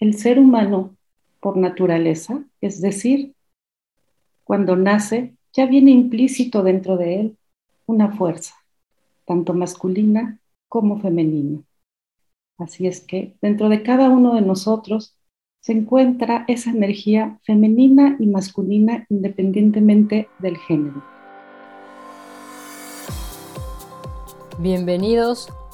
el ser humano por naturaleza, es decir, cuando nace, ya viene implícito dentro de él una fuerza, tanto masculina como femenina. Así es que dentro de cada uno de nosotros se encuentra esa energía femenina y masculina independientemente del género. Bienvenidos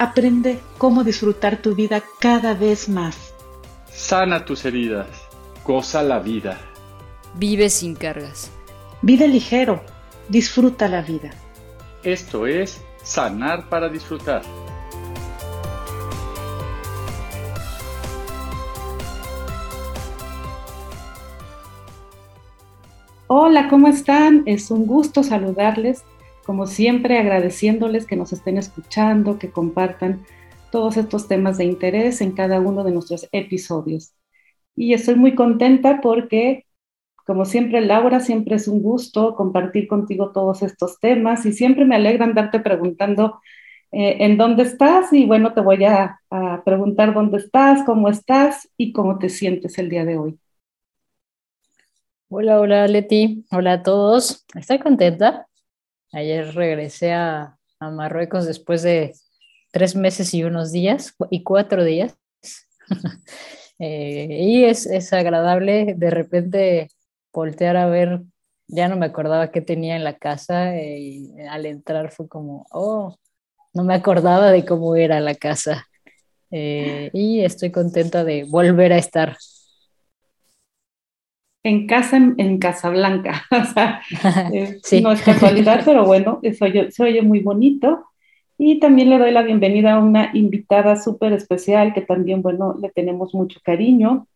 Aprende cómo disfrutar tu vida cada vez más. Sana tus heridas. Goza la vida. Vive sin cargas. Vive ligero. Disfruta la vida. Esto es Sanar para Disfrutar. Hola, ¿cómo están? Es un gusto saludarles como siempre agradeciéndoles que nos estén escuchando, que compartan todos estos temas de interés en cada uno de nuestros episodios. Y estoy muy contenta porque, como siempre, Laura, siempre es un gusto compartir contigo todos estos temas y siempre me alegra andarte preguntando eh, en dónde estás y bueno, te voy a, a preguntar dónde estás, cómo estás y cómo te sientes el día de hoy. Hola, hola Leti, hola a todos. Estoy contenta, Ayer regresé a, Marruecos después de tres meses y unos días, y cuatro días. Eh, y es, agradable de repente voltear a ver, ya no me acordaba qué tenía en la casa y al entrar fue como, oh, no me acordaba de cómo era la casa. Eh, y estoy contenta de volver a estar en casa en, Casablanca. o sea, eh, no es casualidad, pero bueno, eso se oye muy bonito. Y también le doy la bienvenida a una invitada súper especial que también, bueno, le tenemos mucho cariño.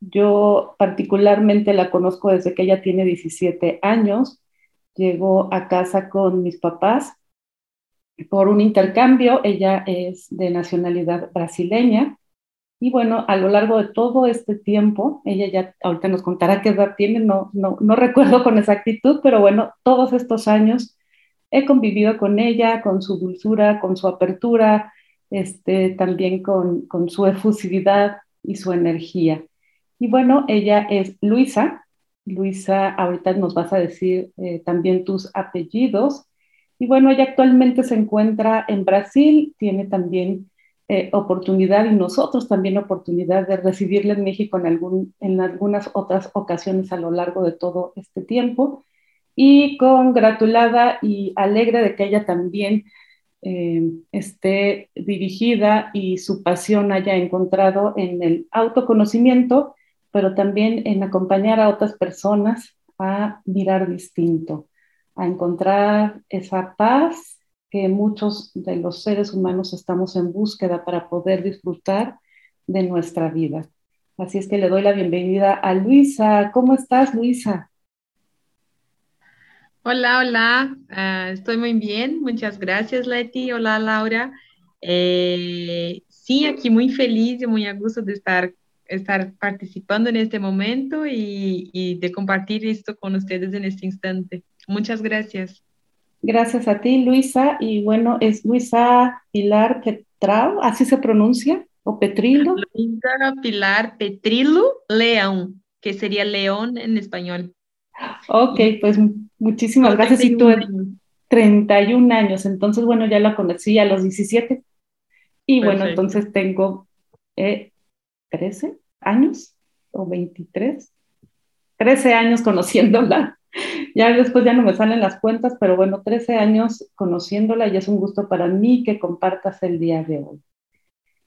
Yo particularmente la conozco desde que ella tiene 17 años. Llegó a casa con mis papás por un intercambio. Ella es de nacionalidad brasileña y bueno, a lo largo de todo este tiempo, ella ya ahorita nos contará qué edad tiene, no, no, no recuerdo con exactitud, pero bueno, todos estos años he convivido con ella, con su dulzura, con su apertura, este, también con, con su efusividad y su energía. Y bueno, ella es Luisa. Luisa, ahorita nos vas a decir eh, también tus apellidos. Y bueno, ella actualmente se encuentra en Brasil, tiene también eh, oportunidad y nosotros también oportunidad de recibirle en México en, algunas otras ocasiones a lo largo de todo este tiempo. Y congratulada y alegre de que ella también eh, esté dirigida y su pasión haya encontrado en el autoconocimiento, pero también en acompañar a otras personas a mirar distinto, a encontrar esa paz que muchos de los seres humanos estamos en búsqueda para poder disfrutar de nuestra vida. Así es que le doy la bienvenida a Luisa. ¿Cómo estás, Luisa? Hola, hola. Ah, estoy muy bien. Muchas gracias, Leti. Hola, Laura. Eh, sí, aquí muy feliz y muy a gusto de estar, estar participando en este momento y, y de compartir esto con ustedes en este instante. Muchas gracias. Gracias a ti, Luisa. Y bueno, es Luisa Pilar Petrao, ¿así se pronuncia? ¿O Petrilo? Luisa Pilar Petrilo León, que sería león en español. Ok, pues muchísimas gracias. Y tú, 31 años. Entonces, bueno, ya la conocí a los 17. Y bueno, entonces tengo 13 eh, años o 23. 13 años conociéndola. Ya después ya no me salen las cuentas, pero bueno, 13 años conociéndola y es un gusto para mí que compartas el día de hoy.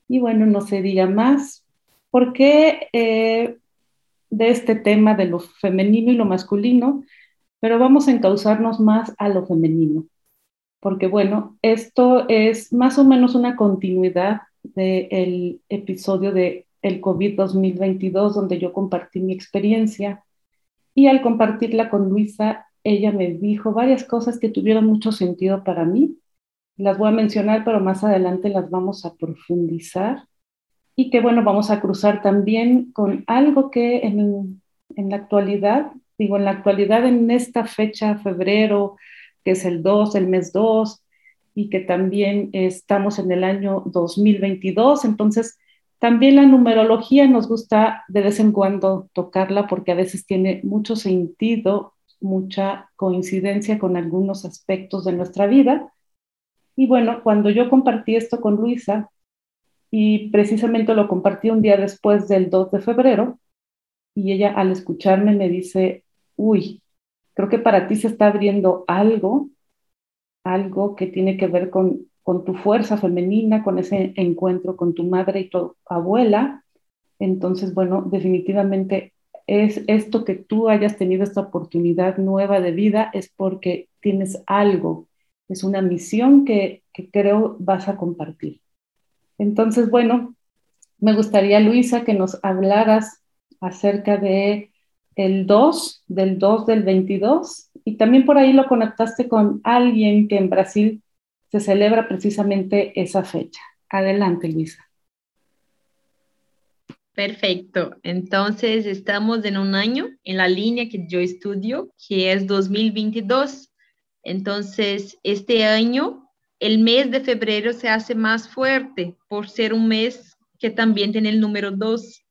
Y bueno, no se diga más. ¿Por qué eh, de este tema de lo femenino y lo masculino? Pero vamos a encauzarnos más a lo femenino. Porque bueno, esto es más o menos una continuidad del episodio de el COVID 2022, donde yo compartí mi experiencia. Y al compartirla con Luisa, ella me dijo varias cosas que tuvieron mucho sentido para mí. Las voy a mencionar, pero más adelante las vamos a profundizar. Y que bueno, vamos a cruzar también con algo que en, en la actualidad, digo, en la actualidad, en esta fecha, febrero, que es el 2, el mes 2, y que también estamos en el año 2022. Entonces, también la numerología nos gusta de vez en cuando tocarla porque a veces tiene mucho sentido, mucha coincidencia con algunos aspectos de nuestra vida. Y bueno, cuando yo compartí esto con Luisa, y precisamente lo compartí un día después del 2 de febrero, y ella al escucharme me dice, uy, creo que para ti se está abriendo algo algo que tiene que ver con, con tu fuerza femenina, con ese encuentro con tu madre y tu abuela. Entonces, bueno, definitivamente es esto que tú hayas tenido esta oportunidad nueva de vida es porque tienes algo, es una misión que, creo vas a compartir. Entonces, bueno, me gustaría, Luisa, que nos hablaras acerca de el 2, del 2 del 22, y también por ahí lo conectaste con alguien que en Brasil se celebra precisamente esa fecha. Adelante, Luisa. Perfecto. Entonces, estamos en un año en la línea que yo estudio, que es 2022. Entonces, este año, el mes de febrero se hace más fuerte por ser un mes que también tiene el número 2.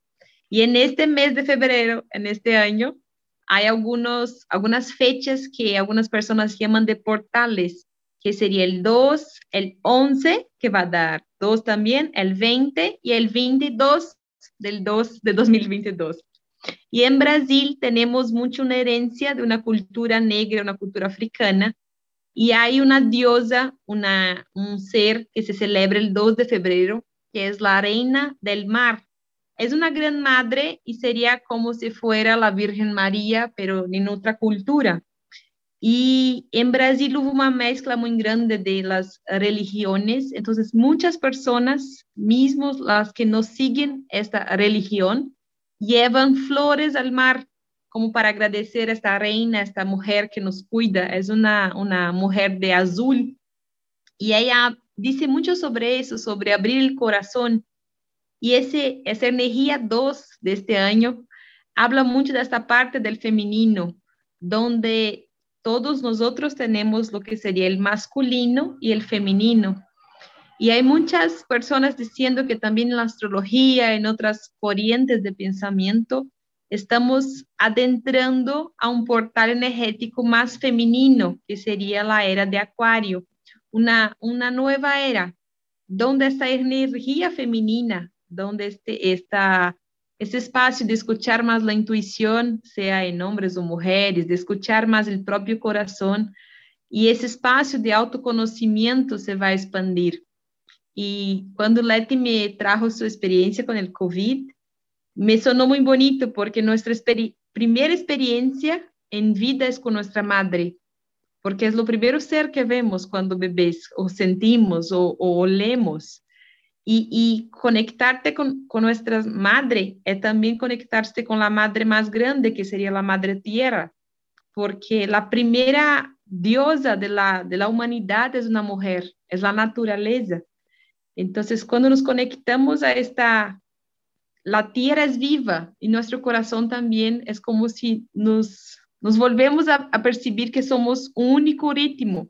Y en este mes de febrero, en este año, hay algunos, algunas fechas que algunas personas llaman de portales, que sería el 2, el 11, que va a dar 2 también, el 20 y el 22 del 2 de 2022. Y en Brasil tenemos mucho una herencia de una cultura negra, una cultura africana, y hay una diosa, una, un ser que se celebra el 2 de febrero, que es la reina del mar, es una gran madre y sería como si fuera la Virgen María, pero en otra cultura. Y en Brasil hubo una mezcla muy grande de las religiones, entonces muchas personas, mismos las que no siguen esta religión, llevan flores al mar como para agradecer a esta reina, a esta mujer que nos cuida. Es una, una mujer de azul. Y ella dice mucho sobre eso, sobre abrir el corazón y ese, esa energía 2 de este año habla mucho de esta parte del femenino, donde todos nosotros tenemos lo que sería el masculino y el femenino. Y hay muchas personas diciendo que también en la astrología, en otras corrientes de pensamiento, estamos adentrando a un portal energético más femenino, que sería la era de Acuario, una, una nueva era, donde esta energía femenina donde este, esta, este espacio de escuchar más la intuición, sea en hombres o mujeres, de escuchar más el propio corazón, y ese espacio de autoconocimiento se va a expandir. Y cuando Leti me trajo su experiencia con el COVID, me sonó muy bonito porque nuestra primera experiencia en vida es con nuestra madre, porque es lo primero ser que vemos cuando bebés, o sentimos, o, o olemos. Y, conectarte con, nuestra madre es también conectarse con la madre más grande, que sería la madre tierra, porque la primera diosa de la, de la humanidad es una mujer, es la naturaleza. Entonces, cuando nos conectamos a esta, la tierra es viva y nuestro corazón también es como si nos, nos volvemos a, percibir que somos un único ritmo.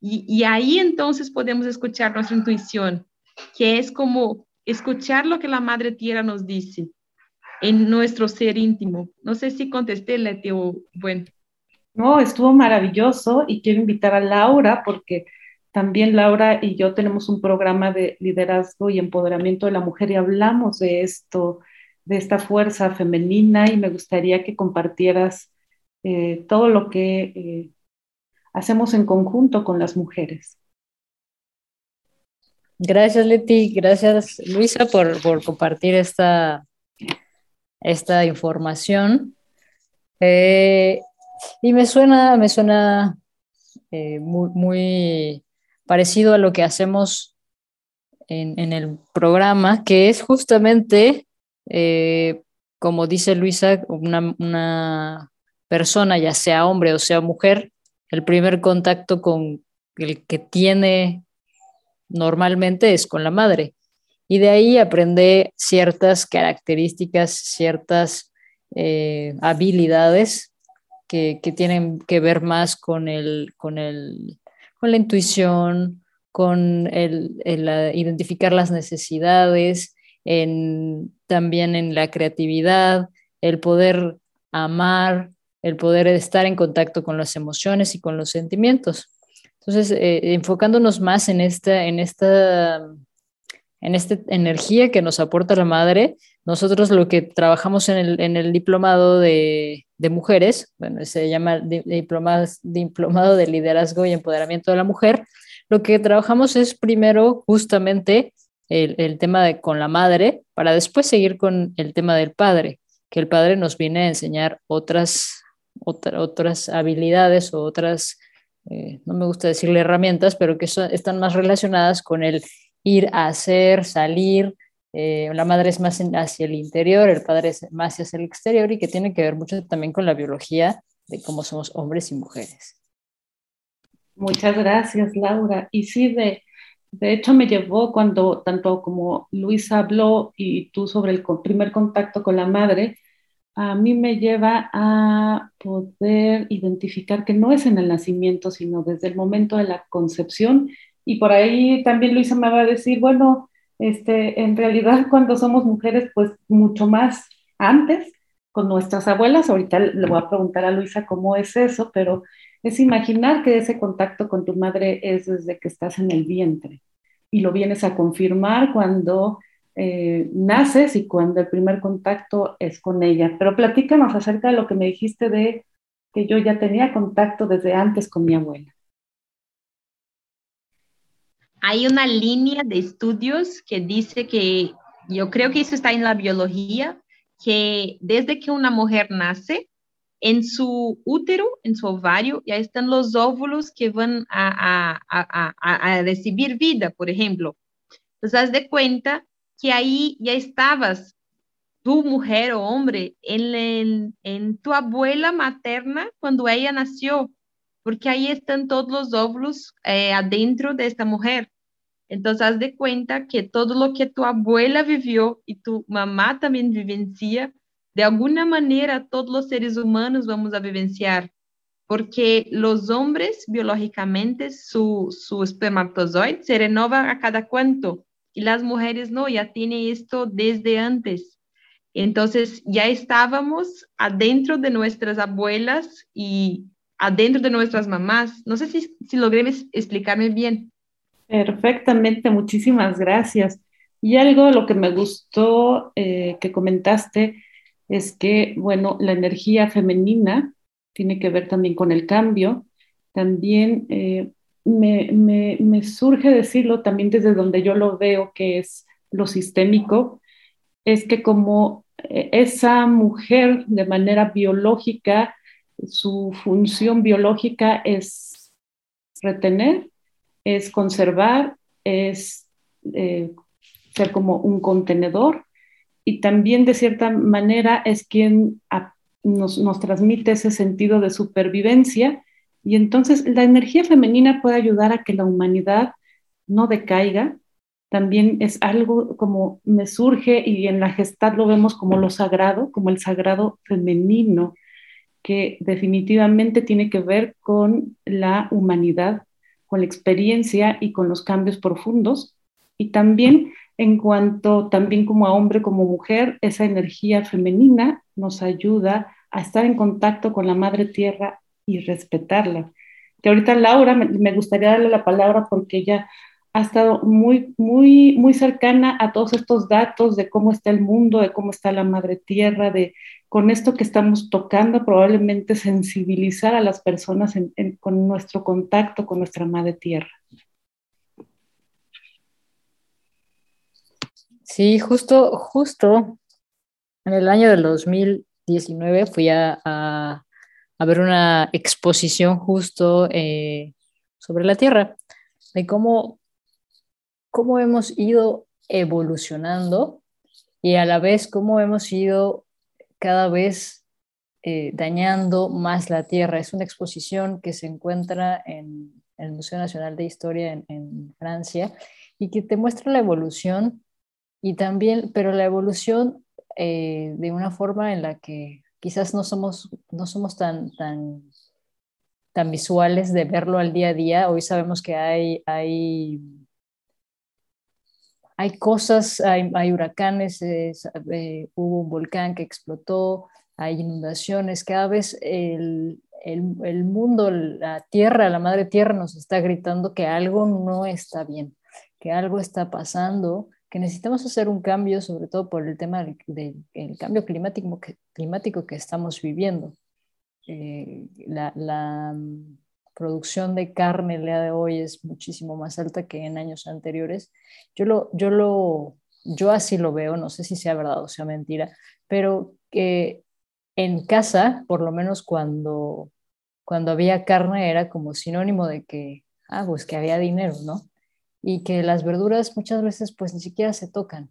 Y, y ahí entonces podemos escuchar nuestra intuición, que es como escuchar lo que la Madre Tierra nos dice en nuestro ser íntimo. No sé si contesté, Leti, o bueno. No, estuvo maravilloso y quiero invitar a Laura porque también Laura y yo tenemos un programa de liderazgo y empoderamiento de la mujer y hablamos de esto, de esta fuerza femenina y me gustaría que compartieras eh, todo lo que eh, hacemos en conjunto con las mujeres. Gracias, Leti. Gracias, Luisa, por, compartir esta, esta información. Eh, y me suena, me suena muy, muy, parecido a lo que hacemos en, el programa, que es justamente, eh, como dice Luisa, una, persona, ya sea hombre o sea mujer, el primer contacto con el que tiene normalmente es con la madre. Y de ahí aprende ciertas características, ciertas eh, habilidades que, que, tienen que ver más con, el, con, el, con la intuición, con el, identificar las necesidades, también en la creatividad, el poder amar, el poder estar en contacto con las emociones y con los sentimientos. Entonces, eh, enfocándonos más en esta, en esta en esta energía que nos aporta la madre, nosotros lo que trabajamos en el, en el diplomado de, de, mujeres, bueno, se llama diplomado, diplomado de liderazgo y empoderamiento de la mujer, lo que trabajamos es primero justamente el, el tema de con la madre, para después seguir con el tema del padre, que el padre nos viene a enseñar otras, otras habilidades o otras, eh, no me gusta decirle herramientas, pero que están más relacionadas con el ir a hacer, salir. Eh, la madre es más hacia el interior, el padre es más hacia el exterior y que tiene que ver mucho también con la biología de cómo somos hombres y mujeres. Muchas gracias, Laura. Y sí, de, de hecho me llevó cuando tanto como Luis habló y tú sobre el primer contacto con la madre, a mí me lleva a poder identificar que no es en el nacimiento, sino desde el momento de la concepción. Y por ahí también Luisa me va a decir, bueno, este, en realidad cuando somos mujeres, pues mucho más antes, con nuestras abuelas, ahorita le voy a preguntar a Luisa cómo es eso, pero es imaginar que ese contacto con tu madre es desde que estás en el vientre y lo vienes a confirmar cuando eh, naces y cuando el primer contacto es con ella. Pero platícanos acerca de lo que me dijiste de que yo ya tenía contacto desde antes con mi abuela. Hay una línea de estudios que dice que, yo creo que eso está en la biología, que desde que una mujer nace, en su útero, en su ovario, ya están los óvulos que van a, recibir vida, por ejemplo. Entonces, haz de cuenta que ahí ya estabas, tu mujer o hombre, en, en tu abuela materna cuando ella nació, porque ahí están todos los óvulos eh, adentro de esta mujer. Entonces, haz de cuenta que todo lo que tu abuela vivió y tu mamá también vivencia, de alguna manera todos los seres humanos vamos a vivenciar, porque los hombres biológicamente su, su espermatozoide se renova a cada cuánto las mujeres no, ya tienen esto desde antes. Entonces ya estábamos adentro de nuestras abuelas y adentro de nuestras mamás. No sé si, si logré explicarme bien. Perfectamente, muchísimas gracias. Y algo lo que me gustó eh, que comentaste es que, bueno, la energía femenina tiene que ver también con el cambio. También eh, me, surge decirlo también desde donde yo lo veo, que es lo sistémico, es que como eh, esa mujer de manera biológica, su función biológica es retener, es conservar, es eh, ser como un contenedor y también de cierta manera es quien nos, transmite ese sentido de supervivencia y entonces la energía femenina puede ayudar a que la humanidad no decaiga. También es algo como me surge y en la gestad lo vemos como lo sagrado, como el sagrado femenino, que definitivamente tiene que ver con la humanidad, con la experiencia y con los cambios profundos. Y también en cuanto también como a hombre, como mujer, esa energía femenina nos ayuda a estar en contacto con la madre tierra y respetarla. Que ahorita Laura, me, gustaría darle la palabra porque ella ha estado muy, muy, muy cercana a todos estos datos de cómo está el mundo, de cómo está la madre tierra, de con esto que estamos tocando, probablemente sensibilizar a las personas con nuestro contacto con nuestra madre tierra. Sí, justo, justo en el año del 2019 fui a, a, ver una exposición justo eh, sobre la Tierra, de cómo cómo hemos ido evolucionando y a la vez cómo hemos ido cada vez eh, dañando más la tierra. Es una exposición que se encuentra en, el Museo Nacional de Historia en, Francia y que te muestra la evolución y también, pero la evolución eh, de una forma en la que quizás no somos, no somos tan, tan, tan visuales de verlo al día a día. Hoy sabemos que hay, hay hay cosas, hay, huracanes, eh, hubo un volcán que explotó, hay inundaciones, cada vez el, el, mundo, la tierra, la madre tierra nos está gritando que algo no está bien, que algo está pasando, que necesitamos hacer un cambio, sobre todo por el tema del, cambio climático que, climático que estamos viviendo. Eh, la, la, producción de carne el día de hoy es muchísimo más alta que en años anteriores. Yo, lo, yo, lo, yo así lo veo, no sé si sea verdad o sea mentira, pero que en casa, por lo menos cuando, cuando había carne, era como sinónimo de que, ah, pues que había dinero, ¿no? Y que las verduras muchas veces pues ni siquiera se tocan.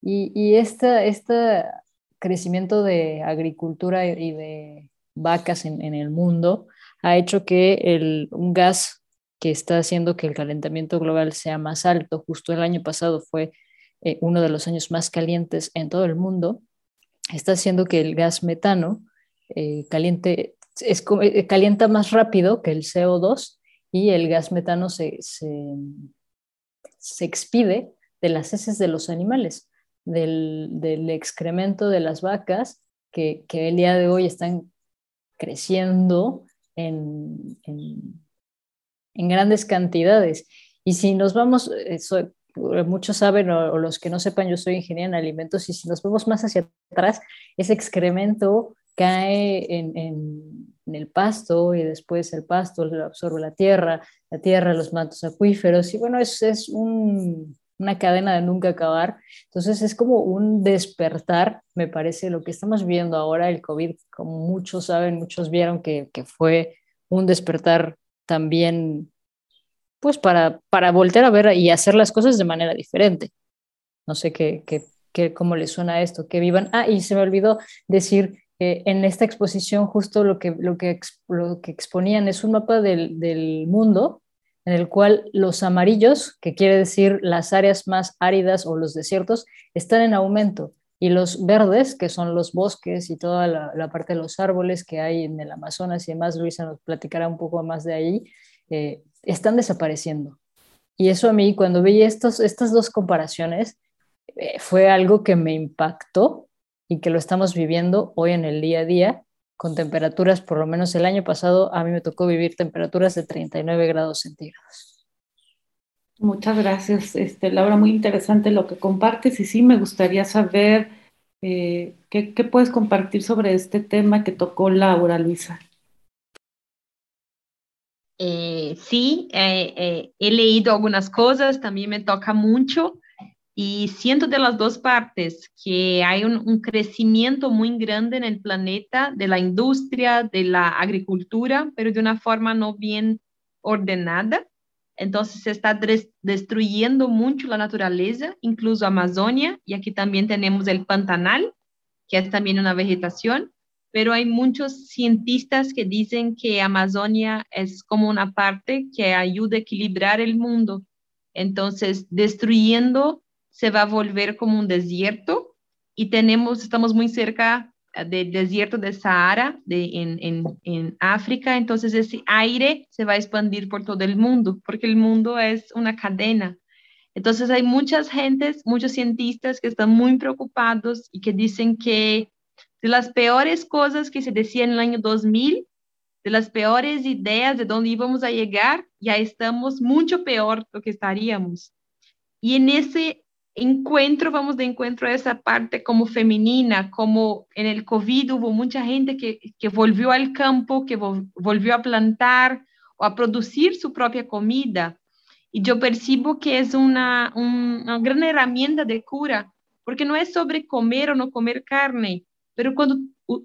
Y, y este, este crecimiento de agricultura y de vacas en, en el mundo, ha hecho que el, un gas que está haciendo que el calentamiento global sea más alto, justo el año pasado fue eh, uno de los años más calientes en todo el mundo, está haciendo que el gas metano eh, caliente, es, eh, calienta más rápido que el CO2 y el gas metano se, se, se expide de las heces de los animales, del, del excremento de las vacas que, que, el día de hoy están creciendo en, en, grandes cantidades. Y si nos vamos, eh, muchos saben o, los que no sepan, yo soy ingeniera en alimentos y si nos vemos más hacia atrás, ese excremento cae en, en, el pasto y después el pasto lo absorbe la tierra, la tierra, los mantos acuíferos y bueno, es, es un, una cadena de nunca acabar. Entonces es como un despertar, me parece, lo que estamos viendo ahora, el COVID, como muchos saben, muchos vieron que, que fue un despertar también, pues para, para volver a ver y hacer las cosas de manera diferente. No sé qué, qué, qué cómo les suena esto, que vivan. Ah, y se me olvidó decir en esta exposición justo lo que, lo que, lo que exponían es un mapa del, del mundo en el cual los amarillos, que quiere decir las áreas más áridas o los desiertos, están en aumento y los verdes, que son los bosques y toda la, parte de los árboles que hay en el Amazonas y demás, Luisa nos platicará un poco más de ahí, eh, están desapareciendo. Y eso a mí, cuando vi estos, estas dos comparaciones, eh, fue algo que me impactó y que lo estamos viviendo hoy en el día a día con temperaturas, por lo menos el año pasado, a mí me tocó vivir temperaturas de 39 grados centígrados. Muchas gracias, este, Laura, muy interesante lo que compartes y sí me gustaría saber eh, ¿qué, puedes compartir sobre este tema que tocó Laura, Luisa. Eh, sí, eh, he leído algunas cosas, también me toca mucho. Y siento de las dos partes que hay un, crecimiento muy grande en el planeta de la industria, de la agricultura, pero de una forma no bien ordenada. Entonces se está destruyendo mucho la naturaleza, incluso Amazonia, y aquí también tenemos el Pantanal, que es también una vegetación, pero hay muchos cientistas que dicen que Amazonia es como una parte que ayuda a equilibrar el mundo. Entonces, destruyendo se va a volver como un desierto y tenemos, estamos muy cerca eh, del desierto de Sahara de, en, en, en, África, entonces ese aire se va a expandir por todo el mundo, porque el mundo es una cadena. Entonces hay muchas gentes, muchos cientistas que están muy preocupados y que dicen que de las peores cosas que se decía en el año 2000 de las peores ideas de dónde íbamos a llegar, ya estamos mucho peor de lo que estaríamos. Y en ese encuentro, vamos de encuentro a esa parte como femenina, como en el COVID hubo mucha gente que, que volvió al campo, que volvió a plantar o a producir su propia comida. Y yo percibo que es una, una gran herramienta de cura, porque no es sobre comer o no comer carne, pero cuando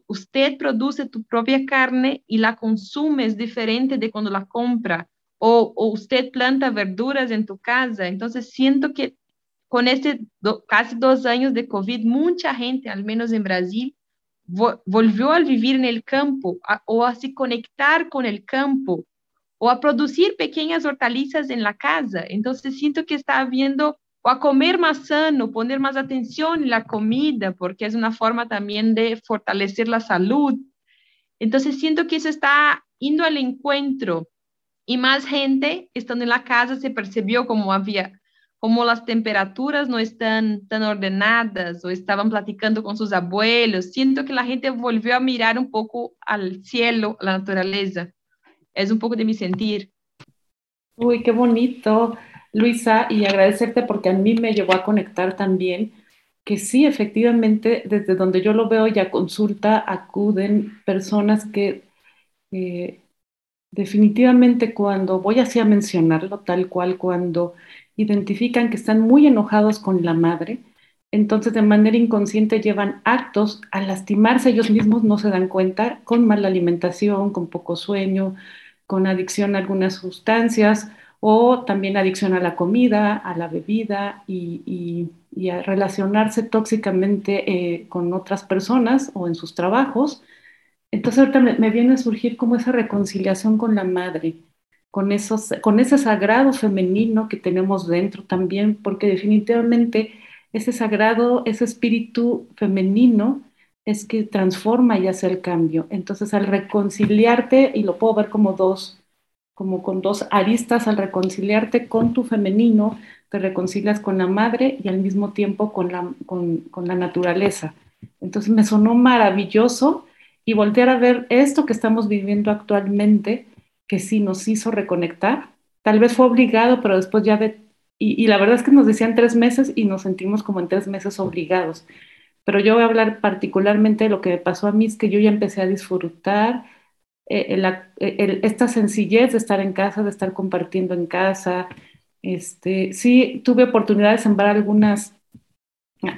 usted produce tu propia carne y la consume es diferente de cuando la compra, o, o usted planta verduras en tu casa. Entonces siento que con este casi dos años de COVID, mucha gente, al menos en Brasil, volvió a vivir en el campo o a se conectar con el campo o a producir pequeñas hortalizas en la casa. Entonces siento que está habiendo o a comer más sano, poner más atención en la comida, porque es una forma también de fortalecer la salud. Entonces siento que eso está yendo al encuentro y más gente estando en la casa se percibió como había como las temperaturas no están tan ordenadas o estaban platicando con sus abuelos, siento que la gente volvió a mirar un poco al cielo, a la naturaleza. Es un poco de mi sentir. Uy, qué bonito, Luisa, y agradecerte porque a mí me llevó a conectar también que sí, efectivamente, desde donde yo lo veo ya consulta, acuden personas que eh, definitivamente cuando, voy así a mencionarlo tal cual, cuando identifican que están muy enojados con la madre, entonces de manera inconsciente llevan actos a lastimarse ellos mismos, no se dan cuenta, con mala alimentación, con poco sueño, con adicción a algunas sustancias o también adicción a la comida, a la bebida y, a relacionarse tóxicamente eh, con otras personas o en sus trabajos. Entonces ahorita me viene a surgir como esa reconciliación con la madre con, esos, con ese sagrado femenino que tenemos dentro también, porque definitivamente ese sagrado, ese espíritu femenino es que transforma y hace el cambio. Entonces, al reconciliarte, y lo puedo ver como dos, como con dos aristas, al reconciliarte con tu femenino, te reconcilias con la madre y al mismo tiempo con la, con, con la naturaleza. Entonces me sonó maravilloso y voltear a ver esto que estamos viviendo actualmente que sí nos hizo reconectar. Tal vez fue obligado, pero después ya de... Y, la verdad es que nos decían tres meses y nos sentimos como en tres meses obligados. Pero yo voy a hablar particularmente de lo que me pasó a mí, es que yo ya empecé a disfrutar eh, eh, esta sencillez de estar en casa, de estar compartiendo en casa. Este, sí, tuve oportunidad de sembrar algunas,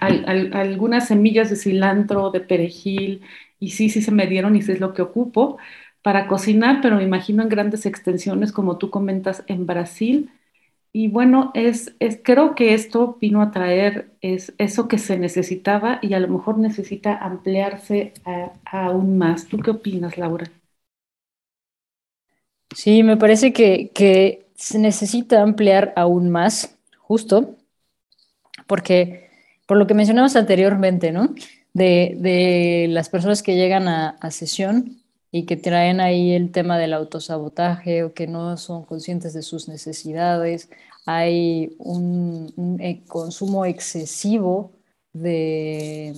algunas semillas de cilantro, de perejil, y sí, sí se me dieron y sí es lo que ocupo para cocinar, pero me imagino en grandes extensiones, como tú comentas, en Brasil. Y bueno, es, es, creo que esto vino a traer es, eso que se necesitaba y a lo mejor necesita ampliarse aún más. ¿Tú qué opinas, Laura? Sí, me parece que, que se necesita ampliar aún más, justo, porque por lo que mencionamos anteriormente, ¿no? De, de las personas que llegan a, a sesión, y que traen ahí el tema del autosabotaje o que no son conscientes de sus necesidades. Hay un, eh, consumo excesivo de,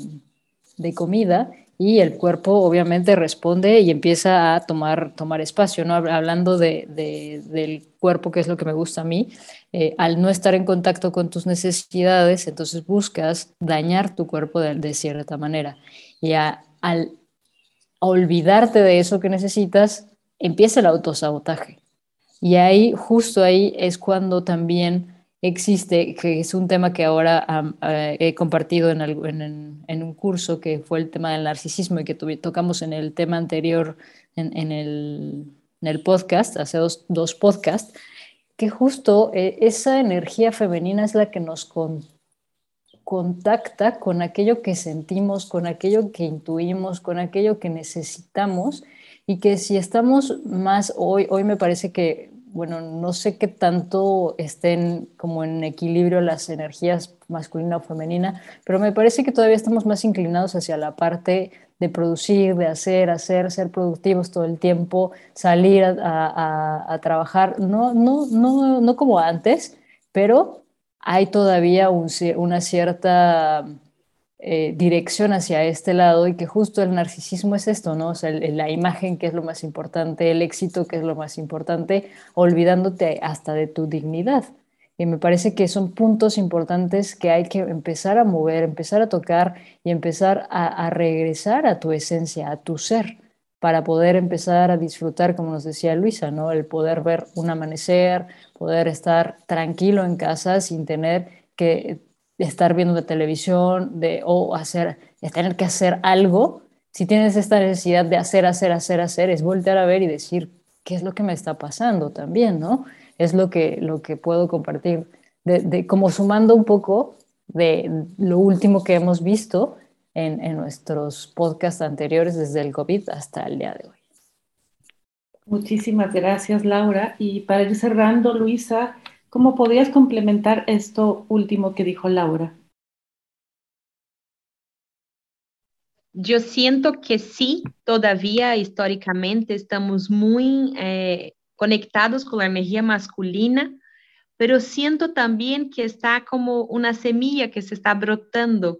de, comida y el cuerpo obviamente responde y empieza a tomar, tomar espacio, ¿no? Hablando de, del cuerpo, que es lo que me gusta a mí, eh, al no estar en contacto con tus necesidades, entonces buscas dañar tu cuerpo de, cierta manera. Y al olvidarte de eso que necesitas, empieza el autosabotaje. Y ahí, justo ahí, es cuando también existe, que es un tema que ahora eh, he compartido en, en, un curso que fue el tema del narcisismo y que tocamos en el tema anterior en, el, podcast, hace dos, dos podcasts, que justo eh, esa energía femenina es la que nos contacta con aquello que sentimos, con aquello que intuimos, con aquello que necesitamos y que si estamos más hoy, hoy me parece que, bueno, no sé qué tanto estén como en equilibrio las energías masculina o femenina, pero me parece que todavía estamos más inclinados hacia la parte de producir, de hacer, hacer, ser productivos todo el tiempo, salir a, trabajar, no, no, no, no como antes, pero hay todavía una cierta eh, dirección hacia este lado y que justo el narcisismo es esto, ¿no? O sea, la imagen que es lo más importante, el éxito que es lo más importante, olvidándote hasta de tu dignidad. Y me parece que son puntos importantes que hay que empezar a mover, empezar a tocar y empezar a, regresar a tu esencia, a tu ser, para poder empezar a disfrutar, como nos decía Luisa, ¿no? El poder ver un amanecer, poder estar tranquilo en casa sin tener que estar viendo la televisión de, o hacer, tener que hacer algo, si tienes esta necesidad de hacer, hacer, hacer, hacer, es voltear a ver y decir, ¿qué es lo que me está pasando también, no? Es lo que, lo que puedo compartir, de, como sumando un poco de lo último que hemos visto en, en nuestros podcasts anteriores desde el COVID hasta el día de hoy. Muchísimas gracias, Laura. Y para ir cerrando, Luisa, ¿Cómo podrías complementar esto último que dijo Laura? Yo siento que sí, todavía históricamente estamos muy eh, conectados con la energía masculina, pero siento también que está como una semilla que se está brotando.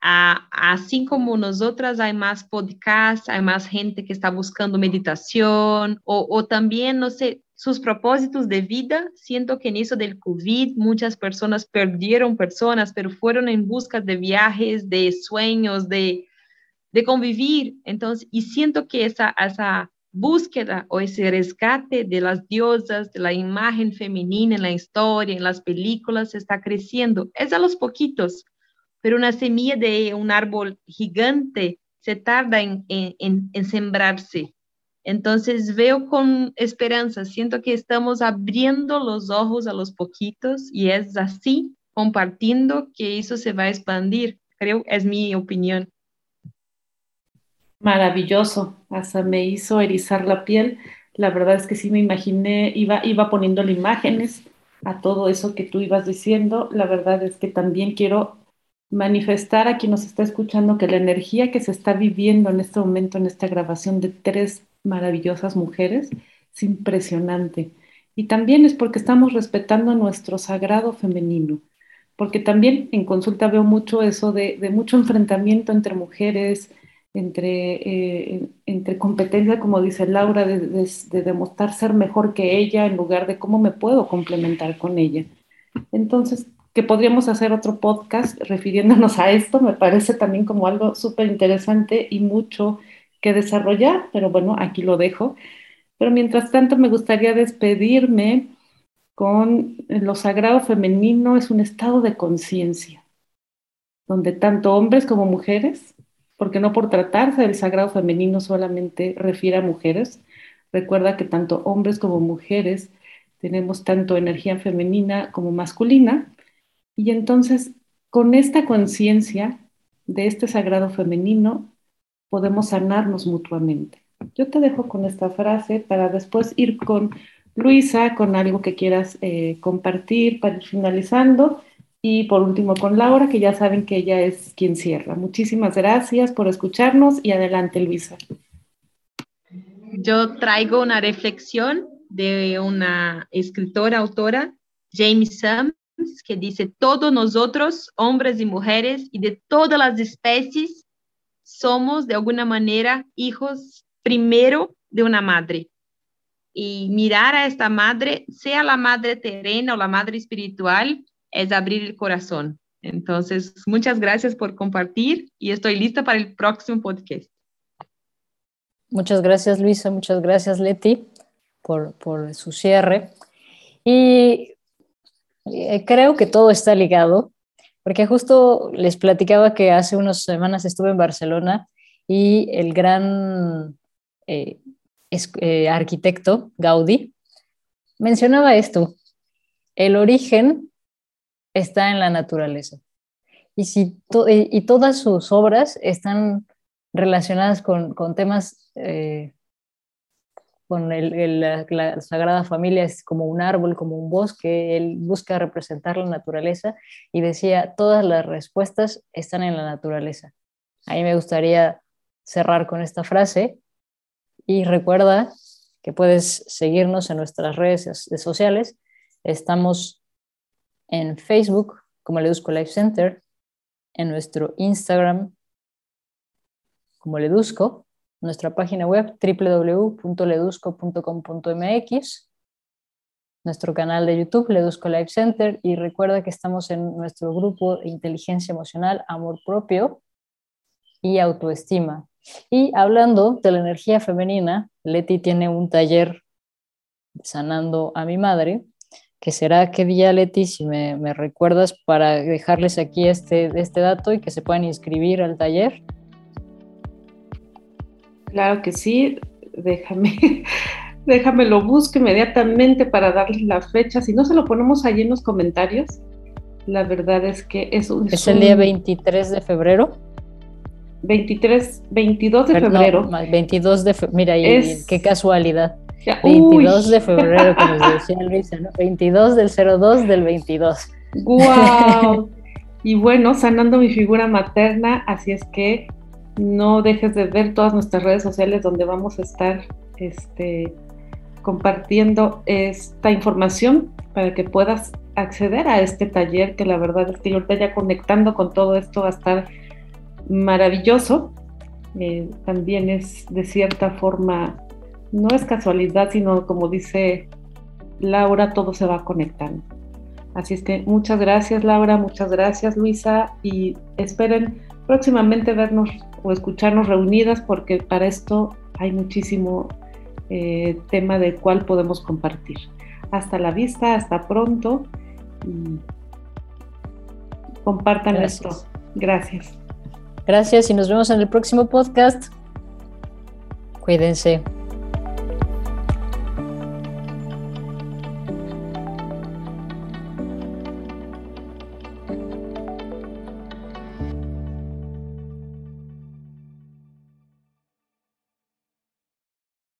Así como nosotras hay más podcasts, hay más gente que está buscando meditación o, o también, no sé, sus propósitos de vida. Siento que en eso del COVID muchas personas perdieron personas, pero fueron en busca de viajes, de sueños, de, de convivir. Entonces, y siento que esa, esa búsqueda o ese rescate de las diosas, de la imagen femenina en la historia, en las películas, está creciendo. Es a los poquitos, pero una semilla de un árbol gigante se tarda en, en, en sembrarse. Entonces veo con esperanza, siento que estamos abriendo los ojos a los poquitos y es así, compartiendo, que eso se va a expandir. Creo, es mi opinión. Maravilloso, hasta me hizo erizar la piel. La verdad es que sí me imaginé, iba, iba poniéndole imágenes a todo eso que tú ibas diciendo. La verdad es que también quiero manifestar a quien nos está escuchando que la energía que se está viviendo en este momento, en esta grabación de tres maravillosas mujeres, es impresionante. Y también es porque estamos respetando nuestro sagrado femenino, porque también en consulta veo mucho eso de, mucho enfrentamiento entre mujeres, entre, eh, entre competencia, como dice Laura, de, de, demostrar ser mejor que ella en lugar de cómo me puedo complementar con ella. Entonces, que podríamos hacer otro podcast refiriéndonos a esto, me parece también como algo súper interesante y mucho que desarrollar, pero bueno, aquí lo dejo. Pero mientras tanto me gustaría despedirme con lo sagrado femenino es un estado de conciencia, donde tanto hombres como mujeres, porque no por tratarse del sagrado femenino solamente refiere a mujeres, recuerda que tanto hombres como mujeres tenemos tanto energía femenina como masculina, y entonces con esta conciencia de este sagrado femenino podemos sanarnos mutuamente. Yo te dejo con esta frase para después ir con Luisa, con algo que quieras eh, compartir para ir finalizando. Y por último con Laura, que ya saben que ella es quien cierra. Muchísimas gracias por escucharnos y adelante, Luisa. Yo traigo una reflexión de una escritora, autora, James Que dice, todos nosotros, hombres y mujeres y de todas las especies, somos de alguna manera hijos primero de una madre. Y mirar a esta madre, sea la madre terrena o la madre espiritual, es abrir el corazón. Entonces, muchas gracias por compartir y estoy lista para el próximo podcast. Muchas gracias, Luisa. Muchas gracias, Leti, por, por su cierre. Y creo que todo está ligado porque justo les platicaba que hace unas semanas estuve en Barcelona y el gran eh, eh, arquitecto Gaudí mencionaba esto, el origen está en la naturaleza. Y, si y, todas sus obras están relacionadas con, con temas eh, con la, Sagrada Familia es como un árbol, como un bosque, él busca representar la naturaleza y decía, todas las respuestas están en la naturaleza. A mí me gustaría cerrar con esta frase y recuerda que puedes seguirnos en nuestras redes sociales. Estamos en Facebook como Ledusco Life Center, en nuestro Instagram como Ledusco, nuestra página web www.ledusco.com.mx, nuestro canal de YouTube Ledusco Life Center y recuerda que estamos en nuestro grupo de inteligencia emocional, amor propio y autoestima. Y hablando de la energía femenina, Leti tiene un taller sanando a mi madre, que será qué día, Leti, si me, me, recuerdas para dejarles aquí este, este dato y que se puedan inscribir al taller. Claro que sí, déjame, déjame lo busco inmediatamente para darles las fechas. Si no se lo ponemos allí en los comentarios, la verdad es que es un... Es el día 23 de febrero. 23, 22 de febrero. 22 de febrero, mira, qué casualidad. 22 de febrero, como decía Luisa, ¿no? 22 del 02 del 22. ¡Guau! y bueno, sanando mi figura materna, así es que no dejes de ver todas nuestras redes sociales donde vamos a estar este, compartiendo esta información para que puedas acceder a este taller, que la verdad es que yo ahorita ya conectando con todo esto va a estar maravilloso. Eh, también es de cierta forma, no es casualidad, sino como dice Laura, todo se va conectando. Así es que muchas gracias Laura, muchas gracias Luisa y esperen próximamente vernos o escucharnos reunidas porque para esto hay muchísimo eh, tema del cual podemos compartir. Hasta la vista, hasta pronto compartan esto. Gracias. Gracias y nos vemos en el próximo podcast. Cuídense.